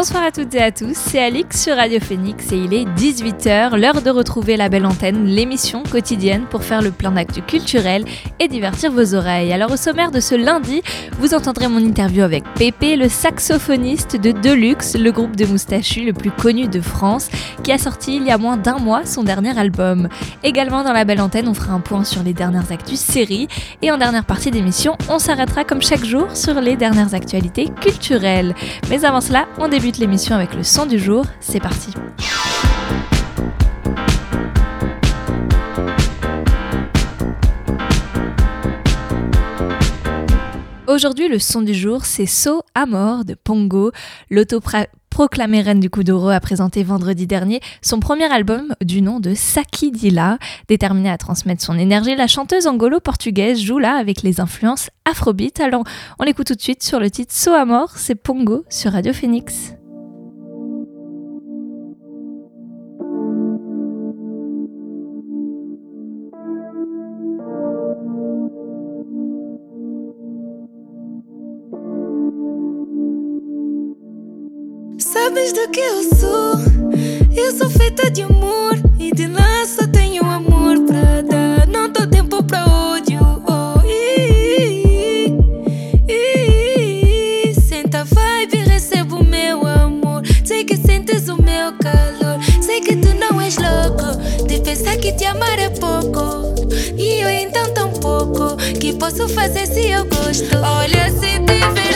Bonsoir à toutes et à tous, c'est Alix sur Radio Phoenix et il est 18h, l'heure de retrouver la belle antenne, l'émission quotidienne pour faire le plein d'actu culturel et divertir vos oreilles. Alors au sommaire de ce lundi, vous entendrez mon interview avec Pépé, le saxophoniste de Deluxe, le groupe de moustachus le plus connu de France, qui a sorti il y a moins d'un mois son dernier album. Également dans la belle antenne, on fera un point sur les dernières actus séries et en dernière partie d'émission, on s'arrêtera comme chaque jour sur les dernières actualités culturelles. Mais avant cela, on débute l'émission avec le son du jour. C'est parti. Aujourd'hui, le son du jour, c'est So Amor de Pongo. L'autoproclamée reine du coup d'oro a présenté vendredi dernier son premier album du nom de Saki Dila. Déterminée à transmettre son énergie, la chanteuse angolo-portugaise joue là avec les influences afrobeat. Alors, on l'écoute tout de suite sur le titre So Amor, c'est Pongo sur Radio Phoenix. Sabes do que eu sou? Eu sou feita de amor e de lá só tenho amor pra dar. Não dou tempo pra ódio. Oh, ii, ii, Senta vibe, recebo o meu amor. Sei que sentes o meu calor. Sei que tu não és louco de pensar que te amar é pouco. E eu então tão pouco que posso fazer se eu gosto. Olha, se tiveres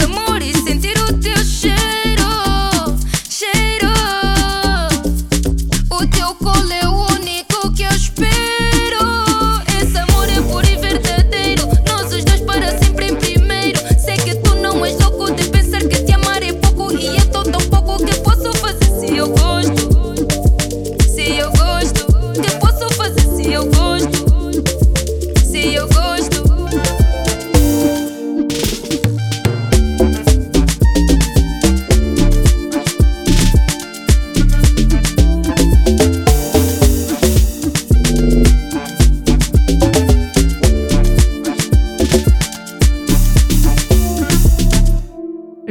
amor. Le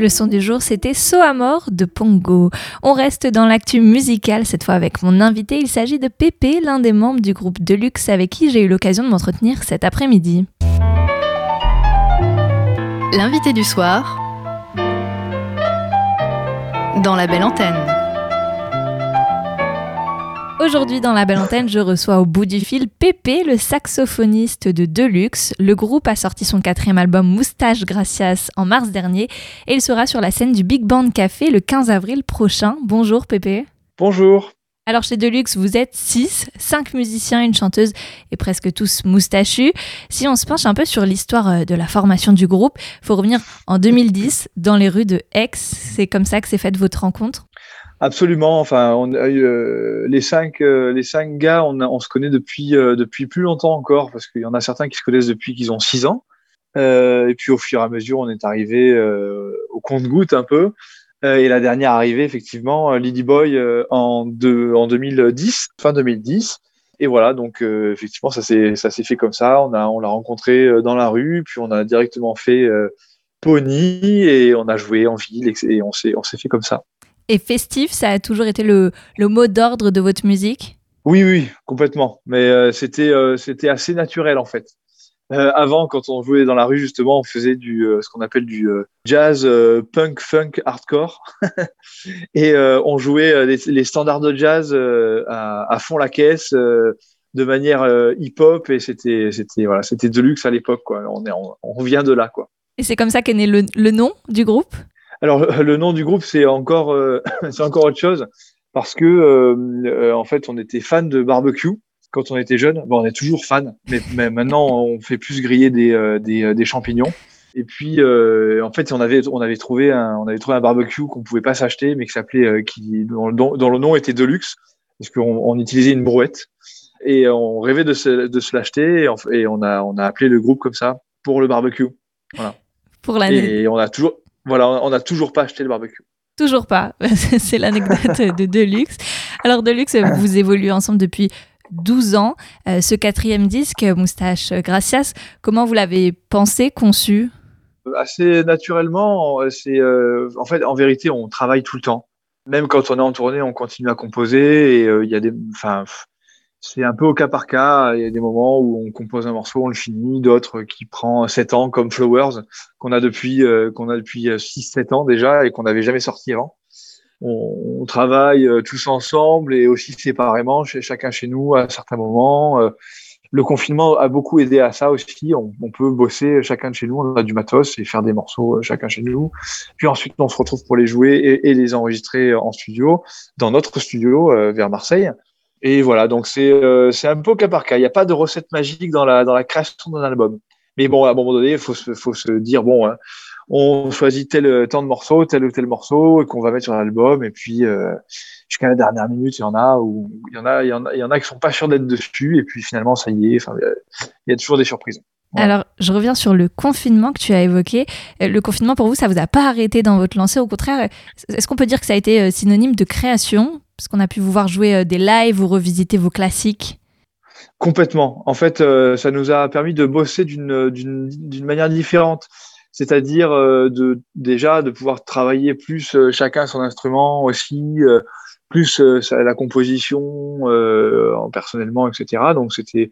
son du jour, c'était So Amor de Pongo. On reste dans l'actu musicale, cette fois avec mon invité. Il s'agit de Pépé, l'un des membres du groupe Deluxe avec qui j'ai eu l'occasion de m'entretenir cet après-midi. L'invité du soir dans la belle antenne. Aujourd'hui, dans la belle antenne, je reçois au bout du fil Pépé, le saxophoniste de Deluxe. Le groupe a sorti son quatrième album Moustache Gracias en mars dernier et il sera sur la scène du Big Band Café le 15 avril prochain. Bonjour Pépé. Bonjour. Alors chez Deluxe, vous êtes 6, 5 musiciens, une chanteuse et presque tous moustachus. Si on se penche un peu sur l'histoire euh, de la formation du groupe, il faut revenir en 2010 dans les rues de Aix. C'est comme ça que s'est faite votre rencontre? Absolument. Enfin, on a eu, euh, les cinq, euh, les cinq gars, on, se connaît depuis euh, depuis plus longtemps encore, parce qu'il y en a certains qui se connaissent depuis qu'ils ont six ans. et puis au fur et à mesure, on est arrivé au compte-goutte un peu. et la dernière arrivée, effectivement, Lady Boy en, de, en 2010, fin 2010. Et voilà, donc effectivement, ça s'est ça s'est fait comme ça. On a on l'a rencontré dans la rue, puis on a directement fait Pony et on a joué en ville et on s'est on s'est fait comme ça. Et festif, ça a toujours été le, le mot d'ordre de votre musique? Oui, oui, complètement. Mais euh, c'était euh, c'était assez naturel en fait. Euh, avant, quand on jouait dans la rue, justement, on faisait du ce qu'on appelle du jazz punk, funk, hardcore, et on jouait les, les, standards de jazz à, à, fond la caisse, de manière hip-hop, et c'était c'était voilà, c'était de luxe à l'époque quoi. On est on, on revient de là quoi. Et c'est comme ça qu'est né le, le nom du groupe? Alors le nom du groupe c'est encore euh, c'est encore autre chose parce que euh, euh, en fait on était fan de barbecue quand on était jeune. Bon, on est toujours fan, mais, maintenant on fait plus griller des, des, des champignons. Et puis en fait on avait on avait trouvé un on avait trouvé un barbecue qu'on pouvait pas s'acheter mais qui s'appelait qui dont, dont, le nom était Deluxe parce qu'on on utilisait une brouette et on rêvait de se, de se l'acheter et, on, et on a on a appelé le groupe comme ça pour le barbecue. Voilà. Pour l'année. Et on a toujours voilà, on n'a toujours pas acheté le barbecue. Toujours pas. C'est l'anecdote de Deluxe. Alors, Deluxe, vous évoluez ensemble depuis 12 ans. Euh, ce quatrième disque, Moustache Gracias, comment vous l'avez pensé, conçu? Assez naturellement. C'est, euh, en fait, en vérité, on travaille tout le temps. Même quand on est en tournée, on continue à composer. Et euh, il y a des, enfin, c'est un peu au cas par cas. Il y a des moments où on compose un morceau, on le finit, d'autres qui prend 7 ans, comme Flowers, qu'on a depuis euh, qu'on a depuis 6-7 euh, ans déjà et qu'on n'avait jamais sorti avant. On, travaille euh, tous ensemble et aussi séparément, chacun chez nous à certains moments. Le confinement a beaucoup aidé à ça aussi. On, peut bosser chacun de chez nous, on a du matos et faire des morceaux chacun chez nous. Puis ensuite, on se retrouve pour les jouer et les enregistrer en studio, dans notre studio vers Marseille. Et voilà, donc c'est euh, un peu cas par cas. Il n'y a pas de recette magique dans la, dans la création d'un album. Mais bon, à un moment donné, il faut se, faut se dire, bon, hein, on choisit tel euh, temps de morceau, tel ou tel morceau, qu'on va mettre sur l'album. Et puis, euh, jusqu'à la dernière minute, il y en a où il y en a, il y en a, il y en a qui sont pas sûrs d'être dessus. Et puis finalement, ça y est. Enfin, il y a toujours des surprises. Alors, je reviens sur le confinement que tu as évoqué. Le confinement, pour vous, ça vous a pas arrêté dans votre lancée. Au contraire, est-ce qu'on peut dire que ça a été synonyme de création parce qu'on a pu vous voir jouer euh, des lives ou revisiter vos classiques. Complètement. En fait, euh, ça nous a permis de bosser d'une manière différente. C'est-à-dire euh, de déjà de pouvoir travailler plus chacun son instrument aussi, plus la composition personnellement, etc. Donc c'était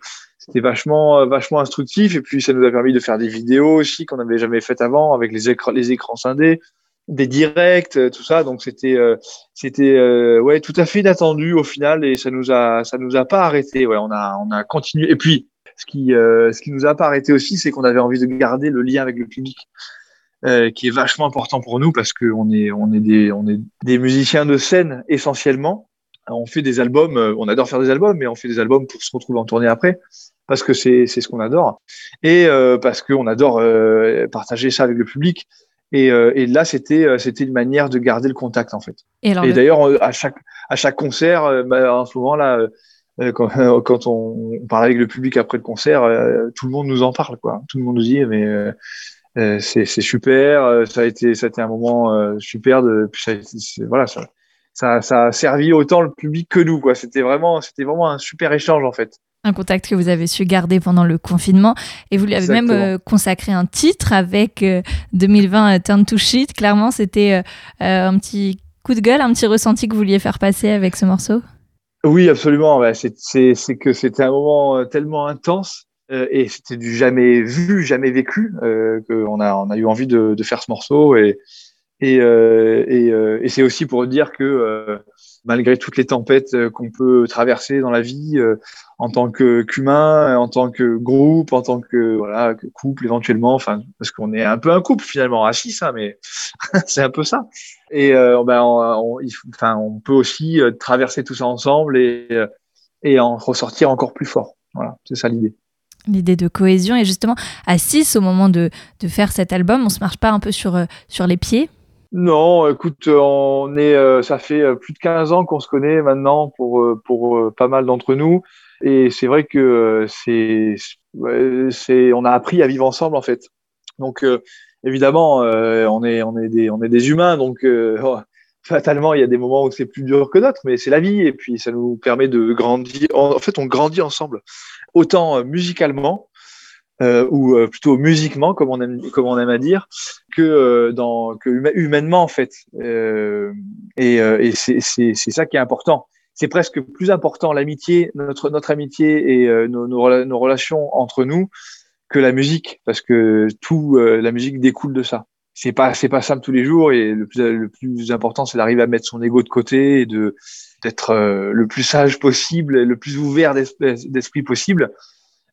vachement instructif et puis ça nous a permis de faire des vidéos aussi qu'on n'avait jamais faites avant avec les les écrans scindés des directs, euh, tout ça. Donc c'était euh, c'était euh, ouais tout à fait inattendu au final et ça nous a ça nous a pas arrêté. Ouais, on a on a continué. Et puis ce qui ce qui nous a pas arrêté aussi, c'est qu'on avait envie de garder le lien avec le public. qui est vachement important pour nous parce que on est on est des on est des musiciens de scène essentiellement. On fait des albums, on adore faire des albums, mais on fait des albums pour se retrouver en tournée après parce que c'est c'est ce qu'on adore et parce qu'on adore partager ça avec le public. Et, euh, et là, c'était euh, c'était une manière de garder le contact en fait. Et, d'ailleurs, à chaque à chaque concert, bah, moment là, quand, quand on, parle avec le public après le concert, tout le monde nous en parle quoi. Tout le monde nous dit mais euh, c'est super, ça a été ça a été un moment super de puis ça, voilà ça, ça ça a servi autant le public que nous quoi. C'était vraiment c'était vraiment un super échange en fait un contact que vous avez su garder pendant le confinement. Et vous lui avez même euh, consacré un titre avec 2020 euh, euh, Turn to Shit. Clairement, c'était un petit coup de gueule, un petit ressenti que vous vouliez faire passer avec ce morceau? Oui, absolument. c'est que c'était un moment tellement intense et c'était du jamais vu, jamais vécu qu'on a, on a eu envie de, de faire ce morceau. Et, Et, et, et c'est aussi pour dire que malgré toutes les tempêtes euh, qu'on peut traverser dans la vie euh, en tant qu'humain, en tant que groupe, en tant que voilà couple éventuellement, enfin parce qu'on est un peu un couple finalement, assis ça, mais c'est un peu ça. Et euh, ben, on peut aussi traverser tout ça ensemble et, et en ressortir encore plus fort. Voilà, c'est ça l'idée l'idée de cohésion. Et justement, à 6, au moment de, de, faire cet album, on se marche pas un peu sur, sur les pieds? Non, écoute, on est, euh, ça fait euh, plus de 15 ans qu'on se connaît maintenant pour, euh, pour pas mal d'entre nous. Et c'est vrai que c'est, c'est, on a appris à vivre ensemble en fait. Donc évidemment, on est, on est des, on est des humains, donc oh, fatalement il y a des moments où c'est plus dur que d'autres, mais c'est la vie et puis ça nous permet de grandir. En fait, on grandit ensemble, autant musicalement euh, ou euh, plutôt musiquement, comme on aime, comme on aime à dire, que, euh, dans, que humainement en fait. et, et c'est ça qui est important. C'est presque plus important l'amitié, notre, notre amitié et nos, nos, nos, relations entre nous que la musique, parce que tout la musique découle de ça. C'est pas c'est pas simple tous les jours et le plus le plus important c'est d'arriver à mettre son ego de côté et de d'être le plus sage possible, le plus ouvert d'esprit possible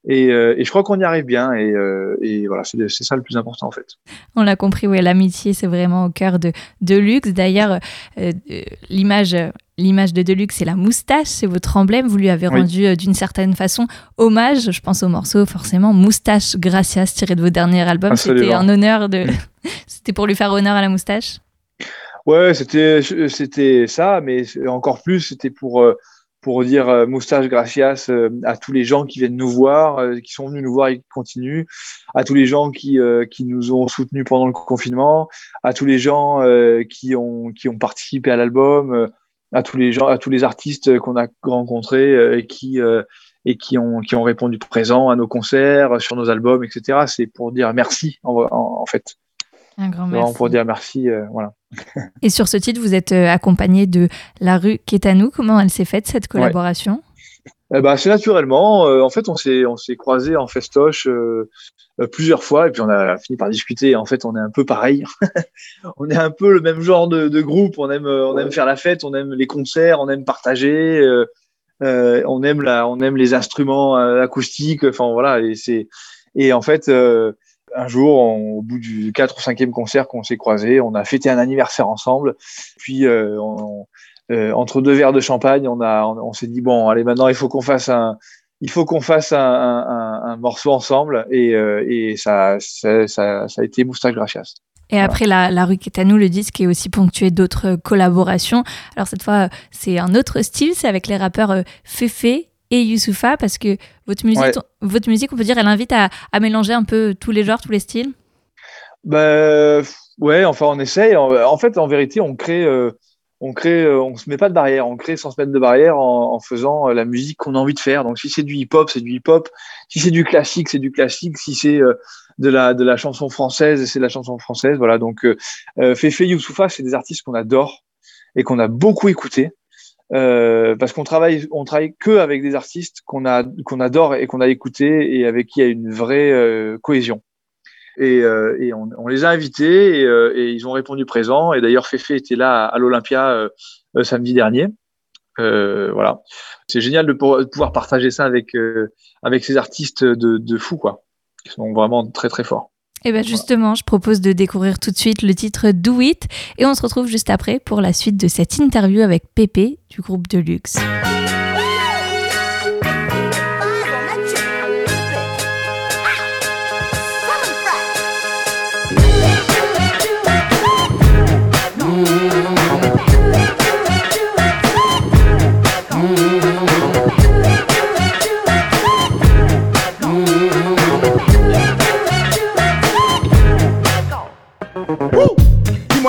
et, euh, et, je crois qu'on y arrive bien. Et, euh, et voilà, c'est ça le plus important en fait. On l'a compris, oui, l'amitié, c'est vraiment au cœur de Deluxe. D'ailleurs, euh, l'image. L'image de Deluxe, c'est la moustache, c'est votre emblème. Vous lui avez rendu d'une certaine façon hommage. Je pense au morceau, forcément, Moustache Gracias, tiré de vos derniers albums. C'était un honneur de. c'était pour lui faire honneur à la moustache? Ouais, c'était c'était ça, mais encore plus, c'était pour pour dire euh, moustache gracias euh, à tous les gens qui viennent nous voir, euh, qui sont venus nous voir et qui continuent, à tous les gens qui, qui nous ont soutenus pendant le confinement, à tous les gens qui, ont, qui ont participé à l'album, à tous les gens, à tous les artistes qu'on a rencontrés et qui et qui ont qui ont répondu présent à nos concerts, sur nos albums, etc. C'est pour dire merci en, en fait. Un grand merci. Pour dire merci, voilà. Et sur ce titre, vous êtes euh, accompagné de La rue Kétanou. Comment elle s'est faite, cette collaboration? Eh ben, c'est naturellement. Euh, en fait, on s'est on s'est croisé en festoche euh, plusieurs fois et puis on a fini par discuter. En fait, on est un peu pareil. on est un peu le même genre de, de, groupe. On aime on aime faire la fête, on aime les concerts, on aime partager, on aime la on aime les instruments acoustiques. Enfin voilà. Et c'est et en fait un jour, au bout du 4 ou 5e concert qu'on s'est croisés, on a fêté un anniversaire ensemble. Puis, euh, euh, entre deux verres de champagne, on, a, on, s'est dit, bon, allez, maintenant, il faut qu'on fasse un, il faut qu'on fasse un, un, morceau ensemble. Et, euh, et ça, ça, ça, a été Moustache Gracias. Et après la, la rue nous le disque est aussi ponctué d'autres collaborations. Alors cette fois, c'est un autre style, c'est avec les rappeurs Fefe et Youssoufa parce que votre musique, votre musique, on peut dire, elle invite à, à, mélanger un peu tous les genres, tous les styles? Bah, ouais, enfin, on essaye. En, fait, en vérité, on crée, euh, on crée, euh, on se met pas de barrière. On crée sans se mettre de barrière en, en faisant euh, la musique qu'on a envie de faire. Donc, si c'est du hip-hop, c'est du hip-hop. Si c'est du classique, c'est du classique. Si c'est de la de la chanson française, c'est de la chanson française. Voilà. Donc, euh, Fefe Youssoufa, c'est des artistes qu'on adore et qu'on a beaucoup écouté. Euh, parce qu'on travaille, on travaille que avec des artistes qu'on a, qu'on adore et qu'on a écouté et avec qui il y a une vraie euh, cohésion. Et, euh, et on, on, les a invités et, euh, et, ils ont répondu présent. Et d'ailleurs, Fefe était là à, l'Olympia samedi dernier. voilà, c'est génial de, de, pouvoir partager ça avec avec ces artistes de, de fou quoi, qui sont vraiment très très forts. Et eh bien justement, je propose de découvrir tout de suite le titre Do It et on se retrouve juste après pour la suite de cette interview avec Pépé du groupe Deluxe.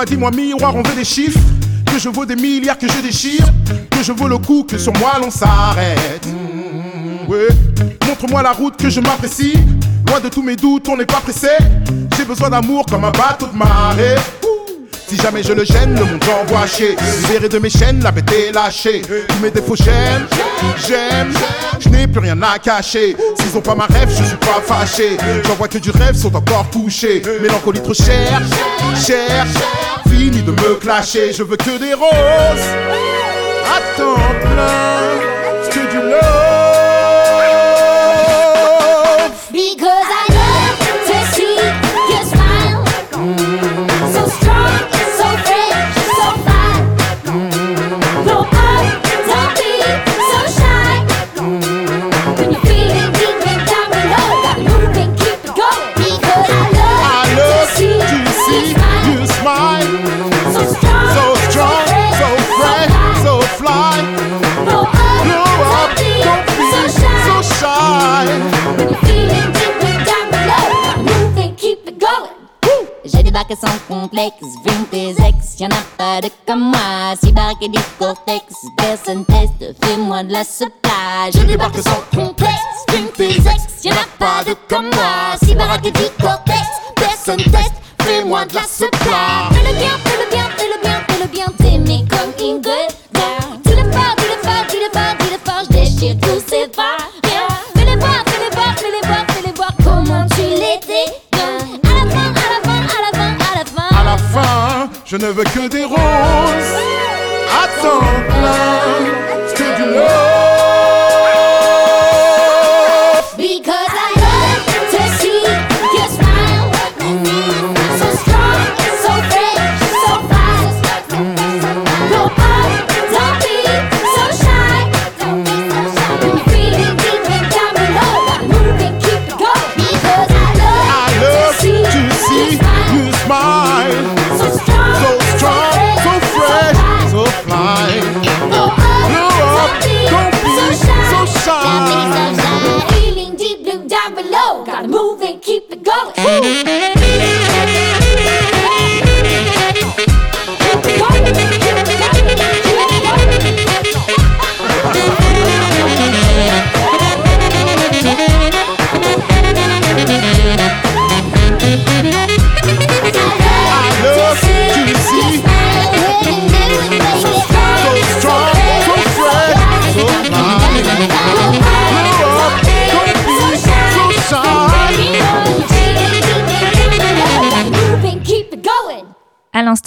Dis-moi, miroir, on veut des chiffres. Que je vaux des milliards, que je déchire. Que je vaux le coup, que sur moi l'on s'arrête. ouais. Montre-moi la route que je m'apprécie. Loin de tous mes doutes, on n'est pas pressé. J'ai besoin d'amour comme un bateau de marée. Si jamais je le gêne, le monde j'envoie chier. Libéré de mes chaînes, la bête est lâchée. Tous mes défauts j'aime, j'aime. Je n'ai plus rien à cacher. S'ils ont pas ma rêve, je suis pas fâché. J'en vois que du rêve sont encore touchés. Mélancolie trop chère, chère ni de me clasher. Je veux que des roses temps plein, que. Because I barqué du cortex, personne teste, fais-moi de la supply. J'ai débarqué sans complexe, vu tes ex, y'en a pas de comme moi. Si barqué du cortex, personne teste, fais-moi de la supply.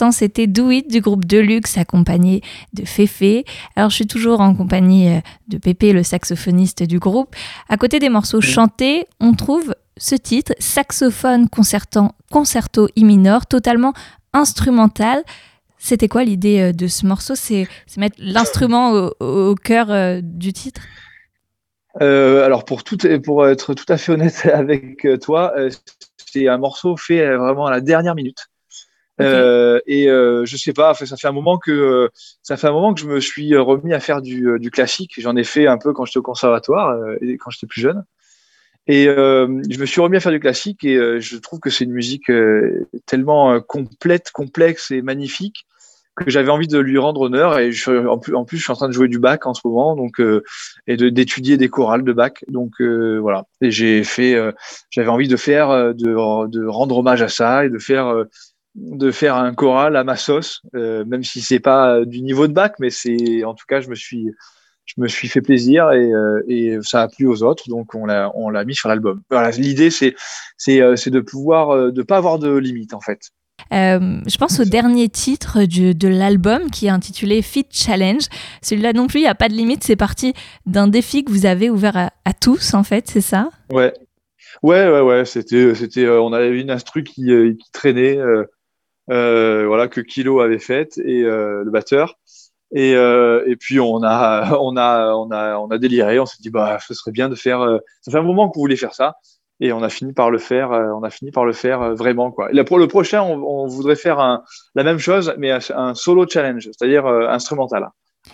L'instant, c'était Do It du groupe Deluxe accompagné de Féfé. Alors, je suis toujours en compagnie euh, de Pépé, le saxophoniste du groupe. À côté des morceaux chantés, on trouve ce titre, saxophone concertant, concerto I minor, totalement instrumental. C'était quoi l'idée euh, de ce morceau? C'est mettre l'instrument au, au cœur euh, du titre? Euh, alors pour tout, pour être tout à fait honnête avec toi, c'est un morceau fait vraiment à la dernière minute. Euh, et euh, je sais pas, ça fait un moment que euh, ça fait un moment que je me suis remis à faire du, euh, du classique. J'en ai fait un peu quand j'étais au conservatoire euh, et quand j'étais plus jeune. Et euh, je me suis remis à faire du classique et euh, je trouve que c'est une musique euh, tellement euh, complète, complexe et magnifique que j'avais envie de lui rendre honneur. Et je, en, plus, en plus, je suis en train de jouer du bac en ce moment, donc euh, et d'étudier des chorales de bac. Donc euh, voilà. J'ai fait, euh, j'avais envie de faire, euh, de, de rendre hommage à ça et de faire, euh, de faire un choral à ma sauce, euh, même si c'est pas euh, du niveau de bac, mais c'est, en tout cas, je me suis, je me suis fait plaisir et, euh, et ça a plu aux autres, donc on l'a, on l'a mis sur l'album. Voilà. L'idée, c'est, c'est, c'est de pouvoir, de pas avoir de limite en fait. Euh, je pense au dernier titre du- de l'album qui est intitulé Fit Challenge. Celui-là non plus, il n'y a pas de limite. C'est parti d'un défi que vous avez ouvert à, à tous, en fait, c'est ça? Ouais, ouais, ouais, ouais. C'était, c'était, euh, on avait une instru qui, qui traînait, euh, voilà, que Kilo avait faite et euh, le batteur. Et, euh, et puis on a, on a, on a, on a déliré. On s'est dit bah, ce serait bien de faire. euh, ça fait un moment qu'on voulait faire ça. Et on a fini par le faire. euh, on a fini par le faire euh, vraiment quoi. Et là, pour le prochain, on, on voudrait faire un, la même chose, mais un, solo challenge, c'est-à-dire euh, instrumental,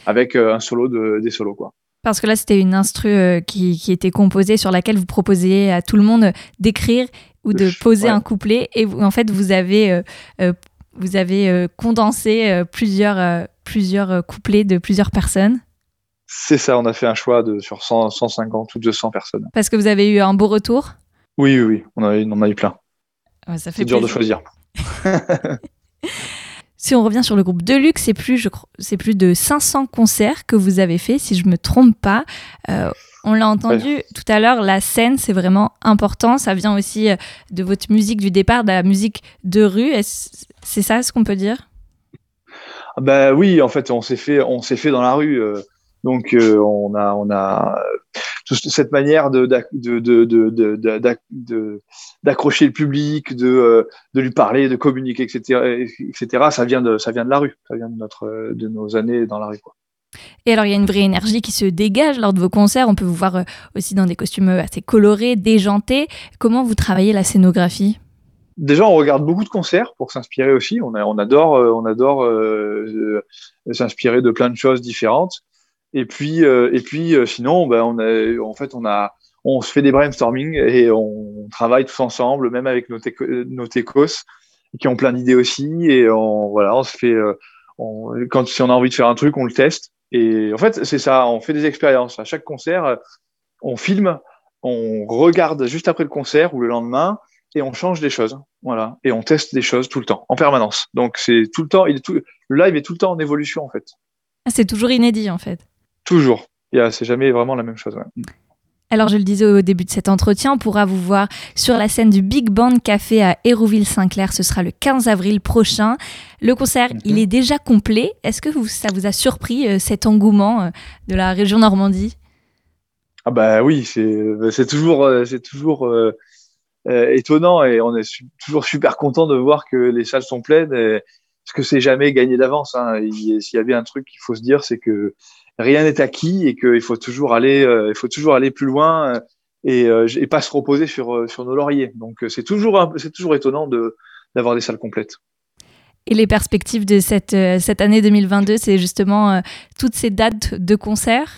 avec euh, un solo de, des solos quoi. Parce que là, c'était une instru euh, qui, qui était composée sur laquelle vous proposiez à tout le monde d'écrire ou de poser ouais. un couplet. Et vous- en fait, vous avez, euh, euh, vous avez condensé plusieurs, plusieurs couplets de plusieurs personnes. C'est ça. On a fait un choix de sur 100, 150 ou 200 personnes. Parce que vous avez eu un beau retour. Oui, oui, oui. On a, on a eu plein. Ouais, ça fait C'est dur de choisir. Si on revient sur le groupe Deluxe, c'est plus, je c'est plus de 500 concerts que vous avez fait, si je me trompe pas. Euh, on l'a entendu tout à l'heure, la scène, c'est vraiment important. Ça vient aussi euh, de votre musique du départ, de la musique de rue. C'est ça ce qu'on peut dire? Bah oui, en fait, on s'est fait, on s'est fait dans la rue. Donc euh, on a, on a toute cette manière de d'ac- de de de de- de- d'ac- de- d'accrocher le public, de euh, de lui parler, de communiquer, etc., etc. Ça vient de, ça vient de la rue. Ça vient de notre, de nos années dans la rue. Quoi. Et alors, il y a une vraie énergie qui se dégage lors de vos concerts. On peut vous voir euh, aussi dans des costumes assez colorés, déjantés. Comment vous travaillez la scénographie? Déjà, on regarde beaucoup de concerts pour s'inspirer aussi. On, a- on adore, on adore euh, s'inspirer de plein de choses différentes. Et puis, euh, et puis, euh, sinon, ben, on a, en fait, on a, on se fait des brainstorming et on travaille tous ensemble, même avec nos, teco- nos techos qui ont plein d'idées aussi. Et on, voilà, on se fait, euh, on- quand si on a envie de faire un truc, on le teste. Et en fait, c'est ça. On fait des expériences. À chaque concert, on filme, on regarde juste après le concert ou le lendemain et on change des choses. Voilà. Et on teste des choses tout le temps, en permanence. Donc c'est tout le temps, le live est tout le temps en évolution en fait. Ah, C'est toujours inédit en fait. Toujours. C'est jamais vraiment la même chose. ouais. Alors, je le disais au début de cet entretien, on pourra vous voir sur la scène du Big Band Café à Hérouville-Saint-Clair. Ce sera le 15 avril prochain. Le concert, il est déjà complet. Est-ce que vous, ça vous a surpris euh, cet engouement euh, de la région Normandie? Ah bah oui, c'est c'est toujours euh, toujours euh, euh, étonnant et on est su- toujours super content de voir que les salles sont pleines. et- parce que c'est jamais gagné d'avance. Hein. Il- S'il y avait un truc qu'il faut se dire, c'est que rien n'est acquis et qu'il faut toujours aller euh, il faut toujours aller plus loin euh, et, euh, et pas se reposer sur sur nos lauriers. Donc c'est toujours c'est toujours étonnant de d'avoir des salles complètes. Et les perspectives de cette, cette année 2022, c'est justement toutes ces dates de concert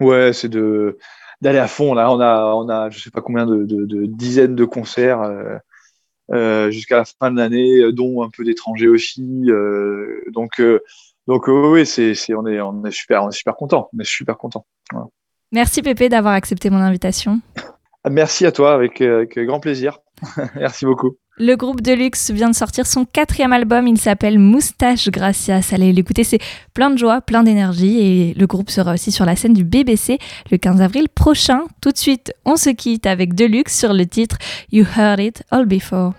Ouais, c'est de d'aller à fond. Là, on a, on a, je sais pas combien de, de, de dizaines de concerts euh, euh, jusqu'à la fin de l'année, dont un peu d'étrangers aussi. euh, donc, donc, oui, c'est, c'est, on est, on est super, on est super content. On est super content. Merci Pépé d'avoir accepté mon invitation. Merci à toi, avec, euh, avec grand plaisir. Merci beaucoup. Le groupe Deluxe vient de sortir son quatrième album, il s'appelle Moustache Gracias. Allez l'écouter, c'est plein de joie, plein d'énergie et le groupe sera aussi sur la scène du BBC le 15 avril prochain. Tout de suite, on se quitte avec Deluxe sur le titre You Heard It All Before.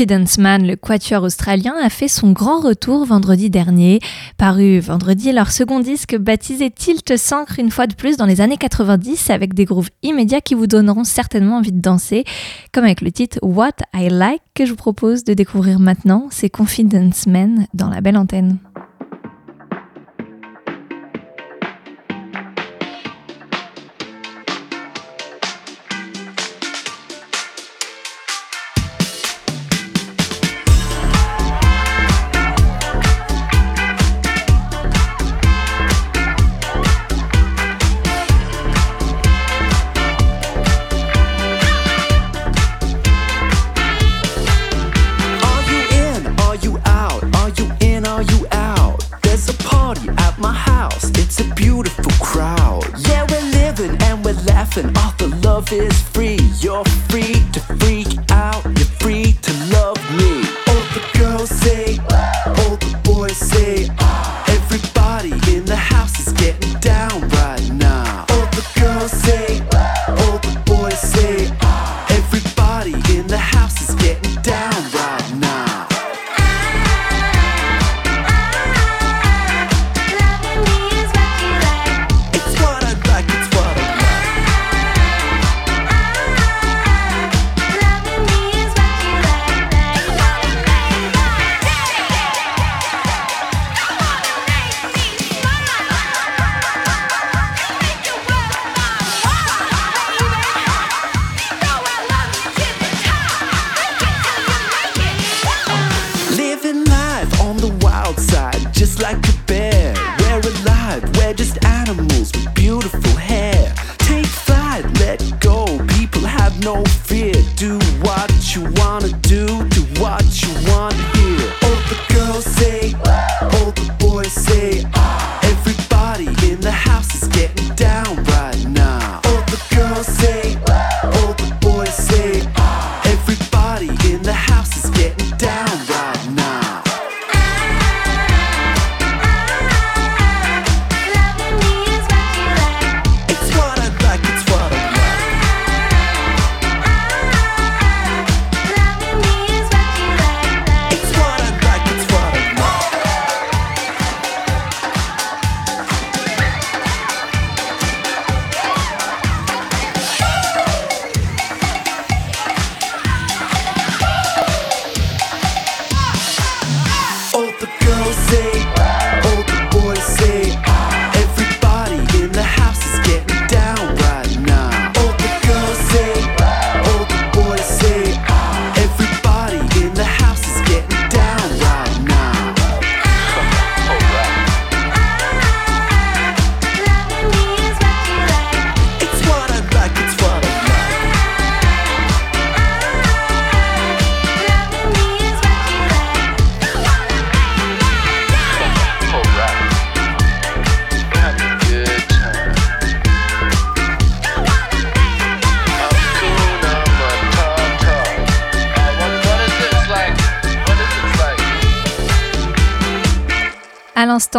Confidence Man, le quatuor australien, a fait son grand retour vendredi dernier. Paru vendredi, leur second disque baptisé Tilt s'ancre une fois de plus dans les années 90 avec des grooves immédiats qui vous donneront certainement envie de danser, comme avec le titre What I Like que je vous propose de découvrir maintenant. C'est Confidence Man dans la belle antenne.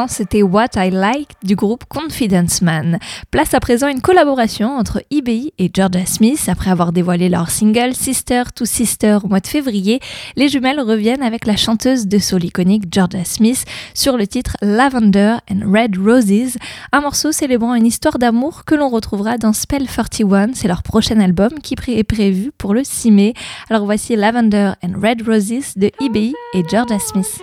C'était What I Like du groupe Confidence Man. Place à présent une collaboration entre EBI et Georgia Smith. Après avoir dévoilé leur single Sister to Sister au mois de février, les jumelles reviennent avec la chanteuse de soul iconique Georgia Smith sur le titre Lavender and Red Roses, un morceau célébrant une histoire d'amour que l'on retrouvera dans Spell 41. C'est leur prochain album qui est prévu pour le 6 mai. Alors voici Lavender and Red Roses de EBI et Georgia Smith.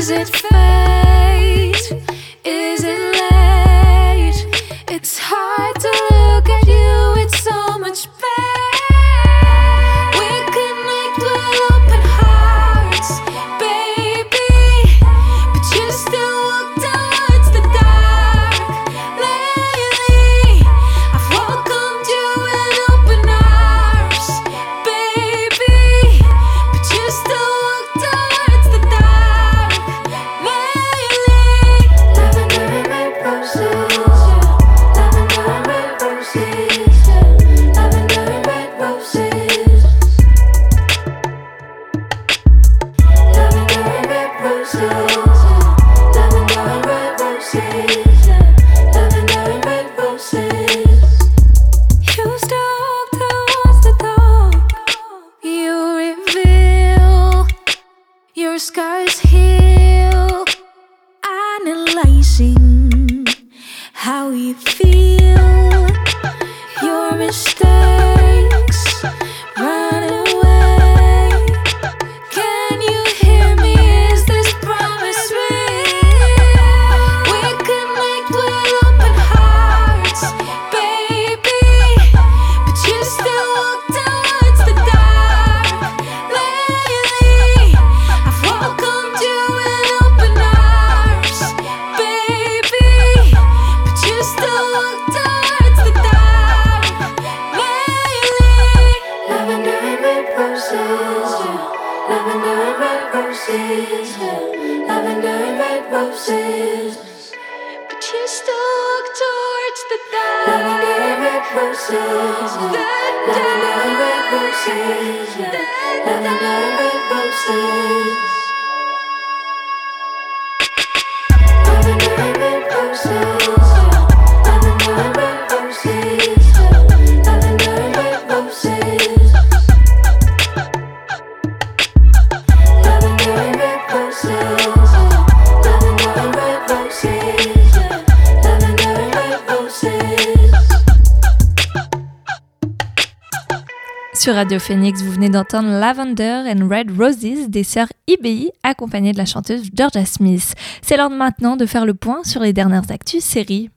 Is it fate? Red roses, and red roses. Lavender and red roses. Sur Radio Phoenix, vous venez d'entendre Lavender and Red Roses des sœurs IBI accompagnées de la chanteuse Georgia Smith. C'est l'heure maintenant de faire le point sur les dernières actus séries.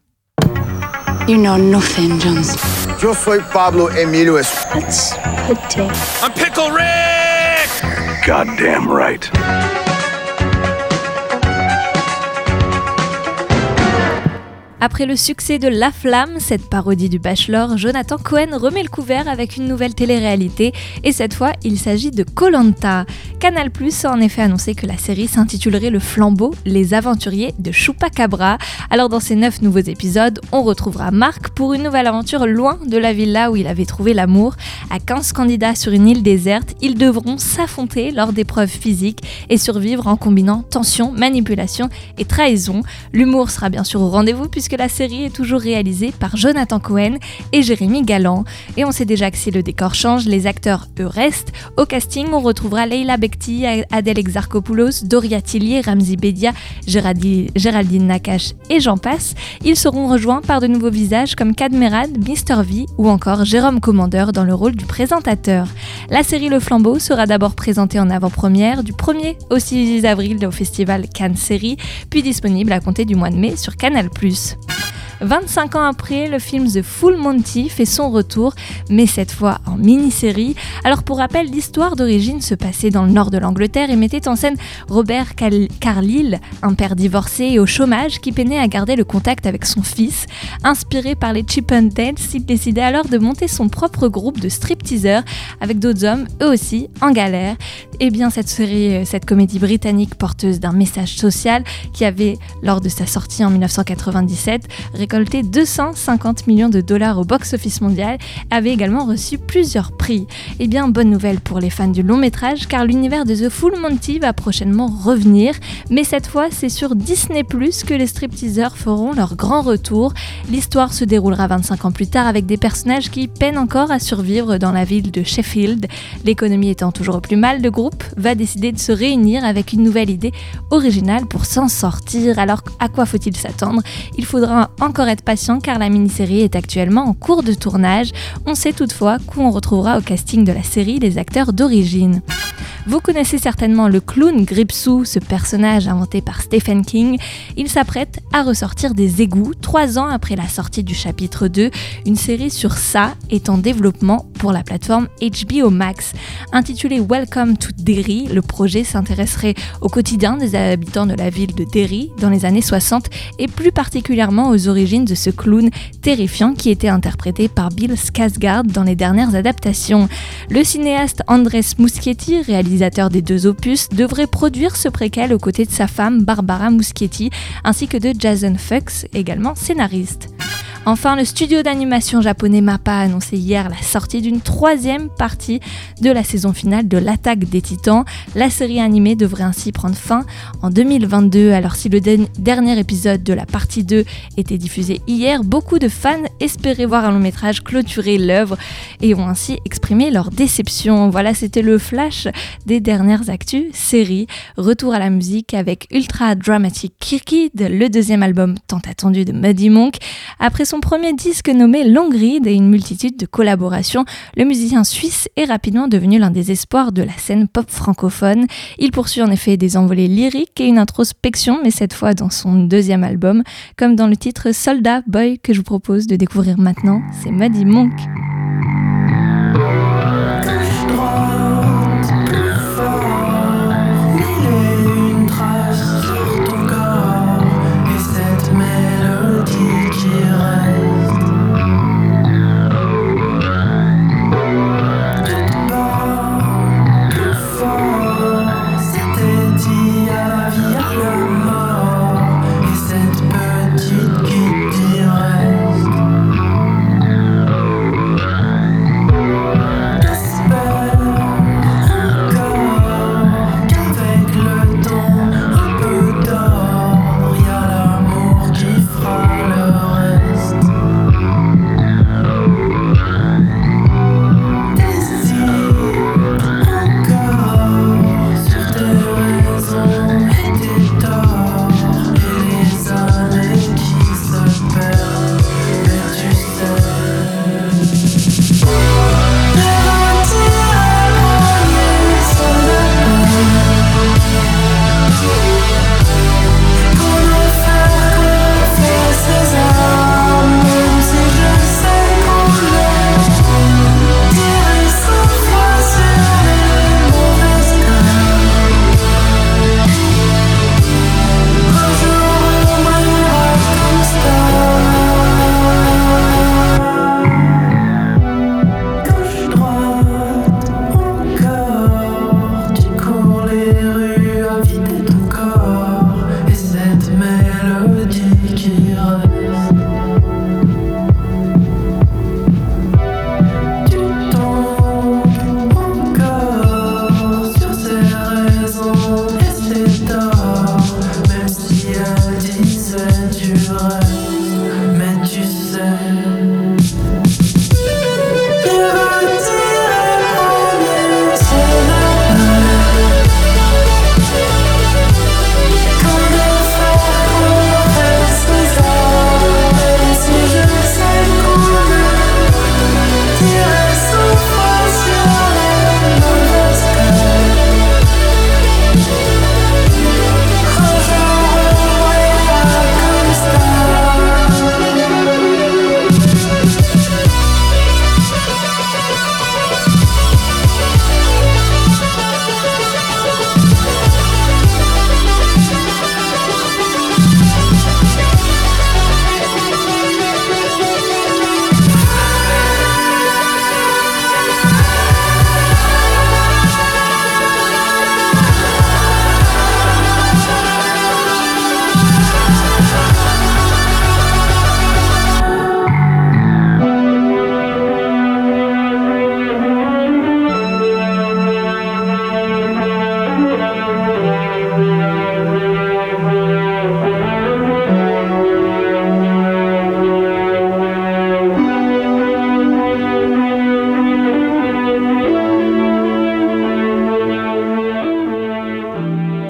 You know nothing, Jones. Yo soy Pablo Emilio. I'm Pickle Rick! Goddamn right. Après le succès de La Flamme, cette parodie du Bachelor, Jonathan Cohen remet le couvert avec une nouvelle télé-réalité et cette fois il s'agit de Colanta. Canal Plus a en effet annoncé que la série s'intitulerait Le Flambeau, les aventuriers de Chupacabra. Alors dans ces neuf nouveaux épisodes, on retrouvera Marc pour une nouvelle aventure loin de la villa où il avait trouvé l'amour. À 15 candidats sur une île déserte, ils devront s'affronter lors d'épreuves physiques et survivre en combinant tension, manipulation et trahison. L'humour sera bien sûr au rendez-vous puisque la série est toujours réalisée par Jonathan Cohen et Jérémy Galland. Et on sait déjà que si le décor change, les acteurs eux restent. Au casting, on retrouvera Leila Bekti, Adèle Exarchopoulos, Doria Tillier, Ramzi Bedia, Géraldine, Nakache et j'en passe. Ils seront rejoints par de nouveaux visages comme Cadmerad, Mr V ou encore Jérôme Commandeur dans le rôle du présentateur. La série Le Flambeau sera d'abord présentée en avant-première du 1er au 6 avril au festival Cannes Série, puis disponible à compter du mois de mai sur Canal+. 25 ans après, le film The Full Monty fait son retour, mais cette fois en mini-série. Alors pour rappel, l'histoire d'origine se passait dans le nord de l'Angleterre et mettait en scène Robert Cal- Carlyle, un père divorcé et au chômage qui peinait à garder le contact avec son fils. Inspiré par les Chip and il décidait alors de monter son propre groupe de stripteaseurs avec d'autres hommes, eux aussi, en galère. Et bien cette série, euh, cette comédie britannique porteuse d'un message social qui avait, lors de sa sortie en 1997, récolté 250 millions de dollars au box-office mondial, avait également reçu plusieurs prix. Et bien, bonne nouvelle pour les fans du long métrage, car l'univers de The Full Monty va prochainement revenir, mais cette fois, c'est sur Disney que les stripteaseurs feront leur grand retour. L'histoire se déroulera 25 ans plus tard avec des personnages qui peinent encore à survivre dans la ville de Sheffield. L'économie étant toujours au plus mal, le groupe va décider de se réunir avec une nouvelle idée originale pour s'en sortir. Alors, à quoi faut-il s'attendre? Il faudra encore être patient car la mini-série est actuellement en cours de tournage. On sait toutefois qu'on retrouvera au casting de la série les acteurs d'origine. Vous connaissez certainement le clown Gripsou, ce personnage inventé par Stephen King. Il s'apprête à ressortir des égouts trois ans après la sortie du chapitre 2. Une série sur ça est en développement pour la plateforme HBO Max. Intitulé Welcome to Derry, le projet s'intéresserait au quotidien des habitants de la ville de Derry dans les années 60 et plus particulièrement aux origines de ce clown terrifiant qui était interprété par Bill Skarsgård dans les dernières adaptations. Le cinéaste Andres Muschietti, réalisateur des deux opus, devrait produire ce préquel aux côtés de sa femme Barbara Muschietti ainsi que de Jason Fuchs, également scénariste. Enfin, le studio d'animation japonais MAPPA a annoncé hier la sortie d'une troisième partie de la saison finale de l'attaque des titans. La série animée devrait ainsi prendre fin en 2022. Alors si le dernier épisode de la partie 2 était diffusé hier, beaucoup de fans espéraient voir un long métrage clôturer l'œuvre et ont ainsi exprimé leur déception. Voilà, c'était le flash des dernières actus séries. Retour à la musique avec Ultra Dramatic Kirkid, le deuxième album tant attendu de Muddy Monk. Premier disque nommé Long Read et une multitude de collaborations, le musicien suisse est rapidement devenu l'un des espoirs de la scène pop francophone. Il poursuit en effet des envolées lyriques et une introspection, mais cette fois dans son deuxième album, comme dans le titre Soldat Boy que je vous propose de découvrir maintenant, c'est Muddy Monk.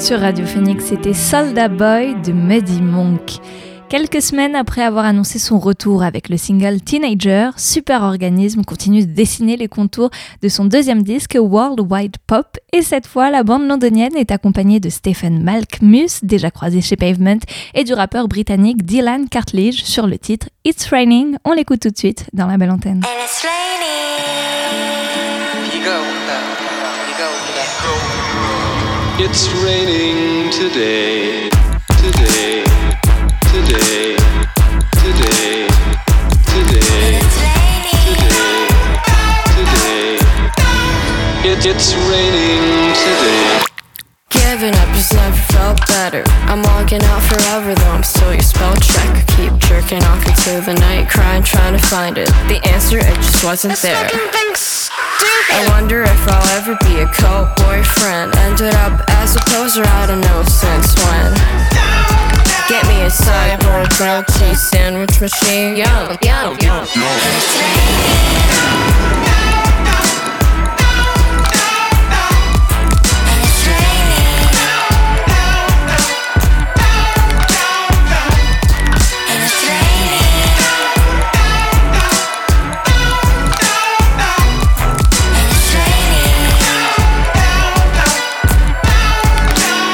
Sur Radio Phoenix, c'était Soldat Boy de Muddy Monk. Quelques semaines après avoir annoncé son retour avec le single Teenager, Super Organisme continue de dessiner les contours de son deuxième disque World Wide Pop et cette fois la bande londonienne est accompagnée de Stephen Malkmus, déjà croisé chez Pavement, et du rappeur britannique Dylan Cartledge sur le titre It's Raining. On l'écoute tout de suite dans la belle antenne. Today, today, today, today, today, today, today. It, it's raining today. Giving up just never felt better. I'm walking out forever though I'm still your spell check. Keep jerking off into the night, crying, trying to find it. The answer, it just wasn't there. I wonder if I'll ever be a cult boyfriend. Ended up as a poser, I don't know since when. Get me a cyborg grilled cheese sandwich machine. Yum, yum, yum.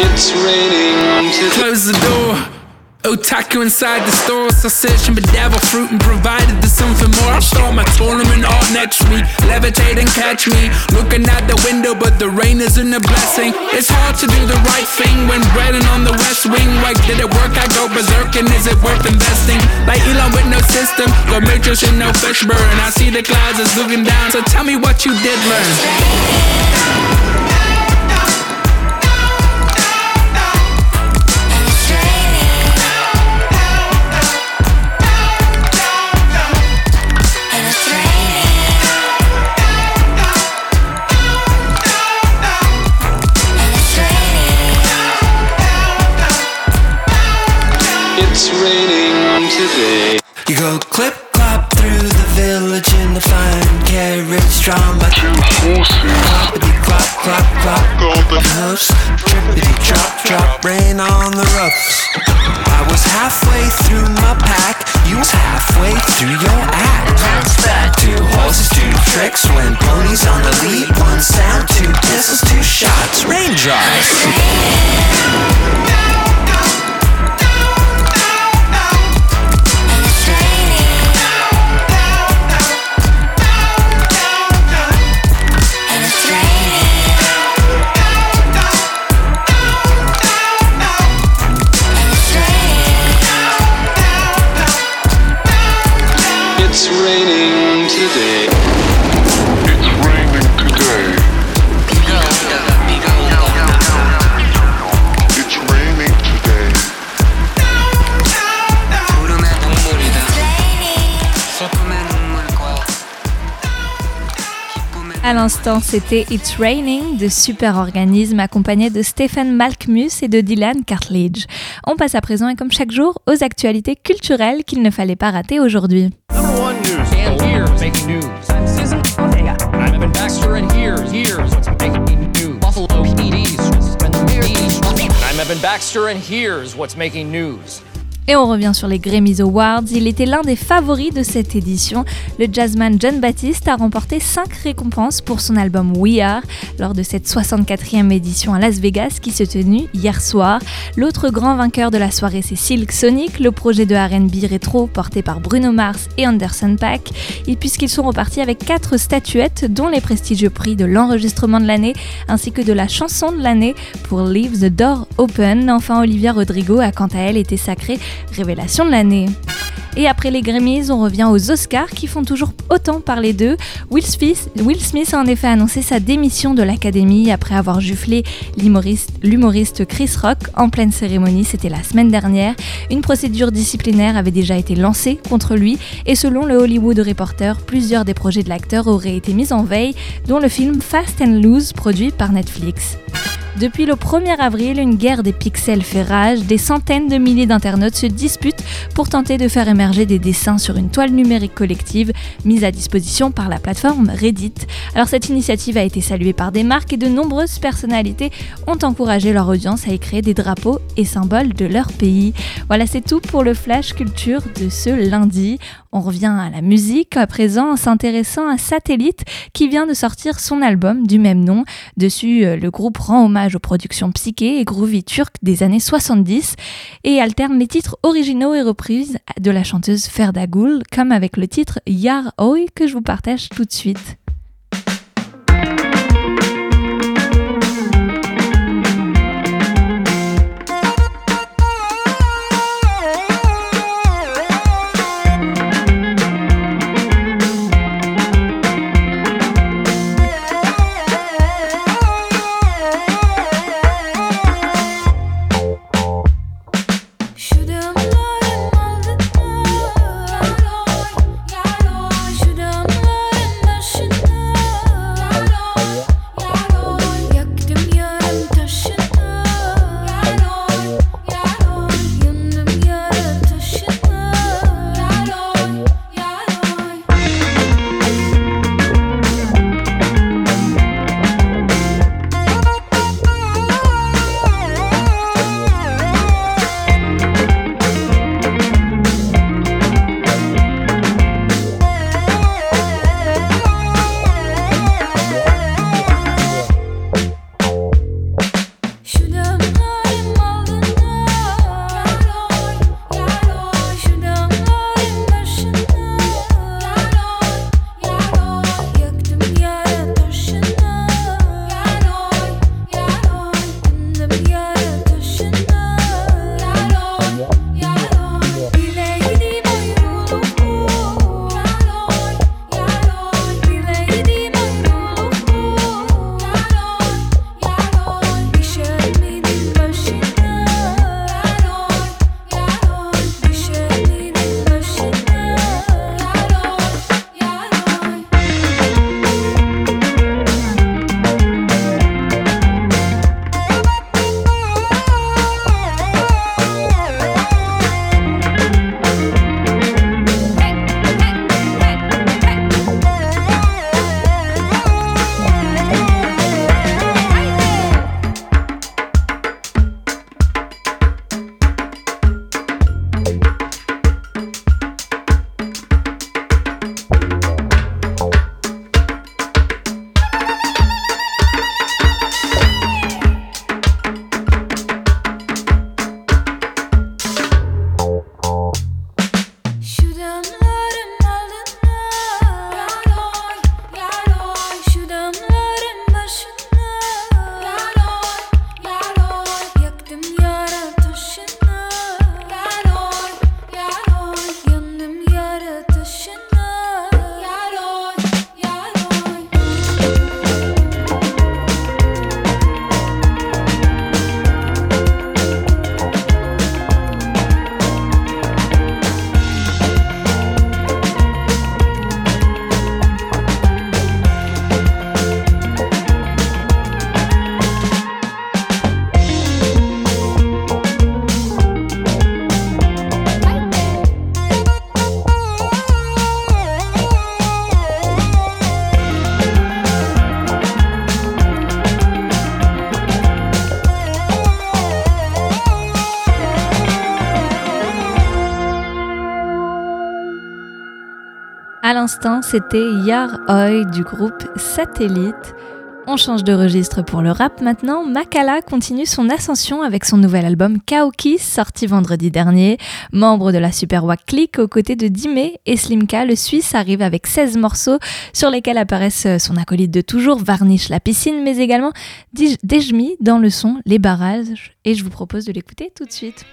It's raining. Close the door. Otaku inside the store, so searching for devil fruit and provided there's something more. I'll start my tournament all next week. Levitate and catch me. Looking out the window, but the rain isn't a blessing. It's hard to do the right thing when breading on the west wing. Like, did it work? I go berserk, and is it worth investing? Like Elon with no system, got matrix and no fish burn. I see the clouds is looking down, so tell me what you did learn. Go clip clop through the village in the fine carriage drawn by two horses. Cloppity clop clop clop golden hoofs. Trippity drop drop rain on the roofs. I was halfway through my pack. You was halfway through your act. What's that? Two horses, two tricks. When ponies on the lead, one sound, two pistols, two shots. Raindrops. À l'instant, c'était It's Raining de Super Organisme accompagné de Stephen Malkmus et de Dylan Cartledge. On passe à présent et comme chaque jour aux actualités culturelles qu'il ne fallait pas rater aujourd'hui. Number one news. And here's making news. I'm Susan Ortega. I'm Evan Baxter, and here's here's what's making news? Et on revient sur les Grammys Awards. Il était l'un des favoris de cette édition. Le jazzman John Baptiste a remporté 5 récompenses pour son album We Are lors de cette 64e édition à Las Vegas qui se tenue hier soir. L'autre grand vainqueur de la soirée, c'est Silk Sonic, le projet de RB rétro porté par Bruno Mars et Anderson Paak. Et puisqu'ils sont repartis avec 4 statuettes, dont les prestigieux prix de l'enregistrement de l'année ainsi que de la chanson de l'année pour Leave the Door Open. Enfin, Olivia Rodrigo a quant à elle été sacrée révélation de l'année. Et après les Grammys, on revient aux Oscars qui font toujours autant parler d'eux. Will Smith, a en effet annoncé sa démission de l'Académie après avoir jufflé l'humoriste l'humoriste Chris Rock en pleine cérémonie, c'était la semaine dernière. Une procédure disciplinaire avait déjà été lancée contre lui et selon le Hollywood Reporter, plusieurs des projets de l'acteur auraient été mis en veille, dont le film Fast and Loose produit par Netflix. Depuis le 1er avril, une guerre des pixels fait rage. Des centaines de milliers d'internautes se disputent pour tenter de faire émerger des dessins sur une toile numérique collective mise à disposition par la plateforme Reddit. Alors cette initiative a été saluée par des marques et de nombreuses personnalités ont encouragé leur audience à y créer des drapeaux et symboles de leur pays. Voilà, c'est tout pour le Flash Culture de ce lundi. On revient à la musique à présent en s'intéressant à Satellite qui vient de sortir son album du même nom. Dessus, euh, le groupe rend hommage aux productions psyché et groovy turques des années 70 et alterne les titres originaux et reprises de la chanteuse Ferda comme avec le titre Yar Oy que je vous partage tout de suite. C'était Yar Oi du groupe Satellite. On change de registre pour le rap maintenant. Makala continue son ascension avec son nouvel album Kaoki, sorti vendredi dernier. Membre de la Super Wack Click aux côtés de Dime et Slimka, le Suisse arrive avec 16 morceaux sur lesquels apparaissent son acolyte de toujours, Varnish la piscine, mais également Dejmi dans le son Les barrages. Et je vous propose de l'écouter tout de suite.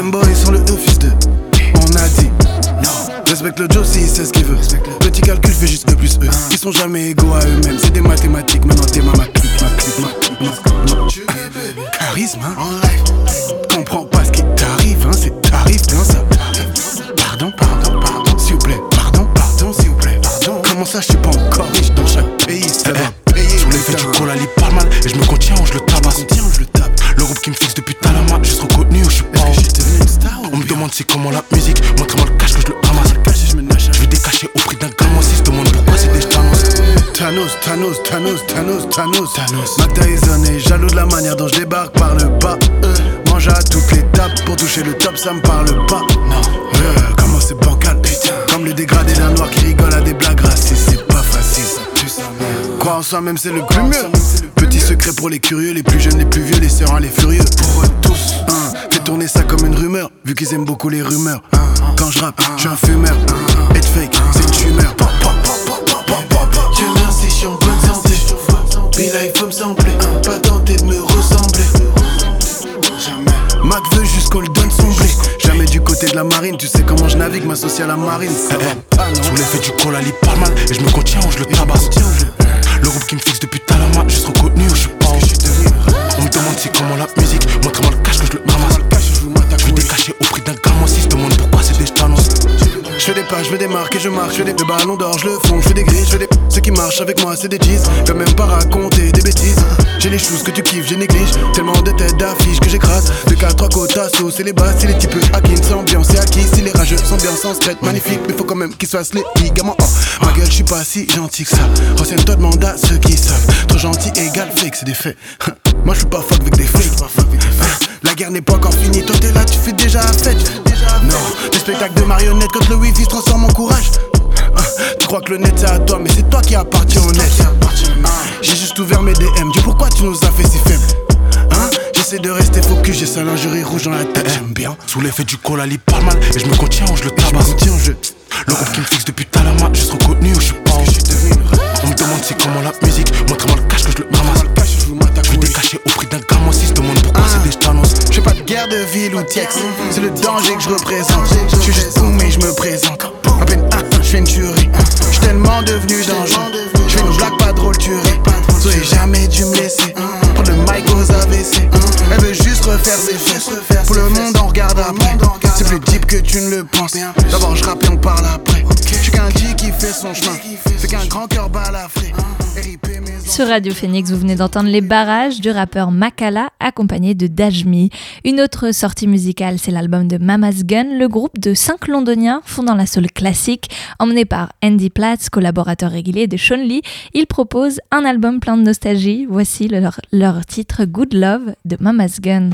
Extreme boy sur le office de on a dit non. Respecte le Joe si c'est ce qu'il veut. Petit calcul fait juste 2 plus E. Ils sont jamais égaux à eux-mêmes, c'est des mathématiques. Maintenant t'es ma clique, ma clique, clique, ma Charisme, hein, en live. Comprends pas ce qui t'arrive, hein, c'est t'arrives bien ça. Pardon, pardon, pardon, s'il vous plaît. Pardon, pardon, s'il vous plaît. Pardon. Comment ça, je suis pas encore riche dans chaque pays, ça va payer. Sous l'effet du cola, il parle mal et je me contiens ou je le tabasse. je le tape. Qui me fixe depuis tout à l'heure, juste reconnu ou je suis pas On me demande c'est comment la musique, montre-moi le cash que je le ramasse. Je vais décacher au prix d'un gamin si je demande pourquoi c'est des Thanos. Thanos, Thanos, Thanos, Thanos, Thanos, Thanos. Tyson est jaloux de la manière dont je débarque par le bas. Euh, mange à toutes les tables pour toucher le top, ça me parle pas. Non, euh, comment c'est bancal, putain. Comme le dégradé d'un noir qui rigole à des blagues racistes, c'est pas facile ça. Croire en soi-même, c'est le plus mieux. Secret pour les curieux, les plus jeunes, les plus vieux, les sereins, les furieux. Pour eux tous, hein. Fais tourner ça comme une rumeur, vu qu'ils aiment beaucoup les rumeurs. hein. Quand je rappe, je suis un fumeur. Être fake, c'est une tumeur. Dieu merci, je suis en bonne santé. Puis là, il faut me sembler. Pas tenter de me ressembler. Mac veut juste qu'on le donne son blé. Jamais du côté de la marine, tu sais comment je navigue, m'associe à la marine. Eh, eh, Sous l'effet du cola, il parle mal et je me contiens ou je le tabasse. Le groupe qui me fixe depuis tout à l'heure, m'a juste reconnu marques et je marque, je fais des le ballon d'or, je le fonds, je fais des grilles, je fais des. Ceux qui marchent avec moi, c'est des cheese. Peux même pas raconter des bêtises. J'ai les choses que tu kiffes, j'ai néglige. Tellement de têtes d'affiches que j'écrase. De 4 3 côtes à sauce, c'est les basses, c'est les types hackings, c'est ambiance, c'est acquis. Si les rageux sont bien sans stress, magnifique, mais faut quand même qu'ils soient les ligaments. Oh, ma gueule, je suis pas si gentil que ça. Renseigne-toi, demande à ceux qui savent. Trop gentil égale fake, c'est des faits. Moi, je suis pas fuck avec des fakes. La guerre n'est pas encore finie, toi t'es là, tu fais déjà la fête. Spectacles de marionnettes quand le wifi se transforme en courage. Ah, Tu crois que le net c'est à toi, mais c'est toi qui appartiens au net. Ah, J'ai juste ouvert mes DM, Dieu pourquoi tu nous as fait si faibles Hein J'essaie de rester focus, j'ai sa lingerie rouge dans la tête, j'aime bien. Sous l'effet du cola, il parle mal et je me contiens ou je le tabasse. Je... Le groupe qui me fixe depuis tout à l'heure, m'a juste reconnu ou je suis pas On me demande c'est comment la musique, montre-moi le cash que je le ramasse. Je vais décacher au prix d'un gamin si je demande pourquoi c'est des guerre de ville ou Tiex, c'est le danger que je représente. Je suis juste mais je me présente. À peine un, je fais une tuerie. Je suis tellement devenu dangereux. Je fais une blague pas drôle, tu. T'aurais jamais dû me laisser. Prendre le mic aux AVC. Elle veut juste refaire ses fesses. Pour le monde, on regarde après. C'est plus deep que tu ne le penses. D'abord, je rappe et on parle après. Je suis qu'un G qui fait son chemin. Fait qu'un grand cœur balafré. RIP mes Sur Radio Phoenix, vous venez d'entendre les barrages du rappeur Makala accompagné de Dajmi. Une autre sortie musicale, c'est l'album de Mama's Gun, le groupe de cinq londoniens fondant la soul classique. Emmené par Andy Platts, collaborateur régulier de Sean Lee, ils proposent un album plein de nostalgie. Voici leur, leur titre Good Love de Mama's Gun.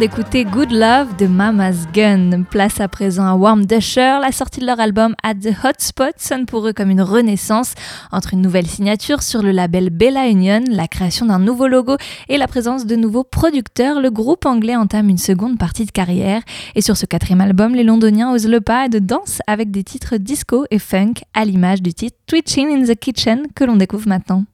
D'écouter Good Love de Mama's Gun. Place à présent à Warm Dusher. La sortie de leur album At the Hotspot sonne pour eux comme une renaissance. Entre une nouvelle signature sur le label Bella Union, la création d'un nouveau logo et la présence de nouveaux producteurs, le groupe anglais entame une seconde partie de carrière. Et sur ce quatrième album, les londoniens osent le pas de danse avec des titres disco et funk à l'image du titre Twitching in the Kitchen que l'on découvre maintenant.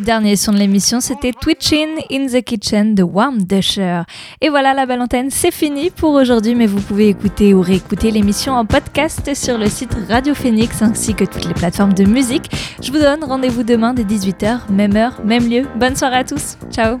Le dernier son de l'émission, c'était Twitching in the Kitchen de Warm Dusher. Et voilà, la belle antenne, c'est fini pour aujourd'hui, mais vous pouvez écouter ou réécouter l'émission en podcast sur le site Radio Phoenix ainsi que toutes les plateformes de musique. Je vous donne rendez-vous demain dès 18h, même heure, même lieu. Bonne soirée à tous. Ciao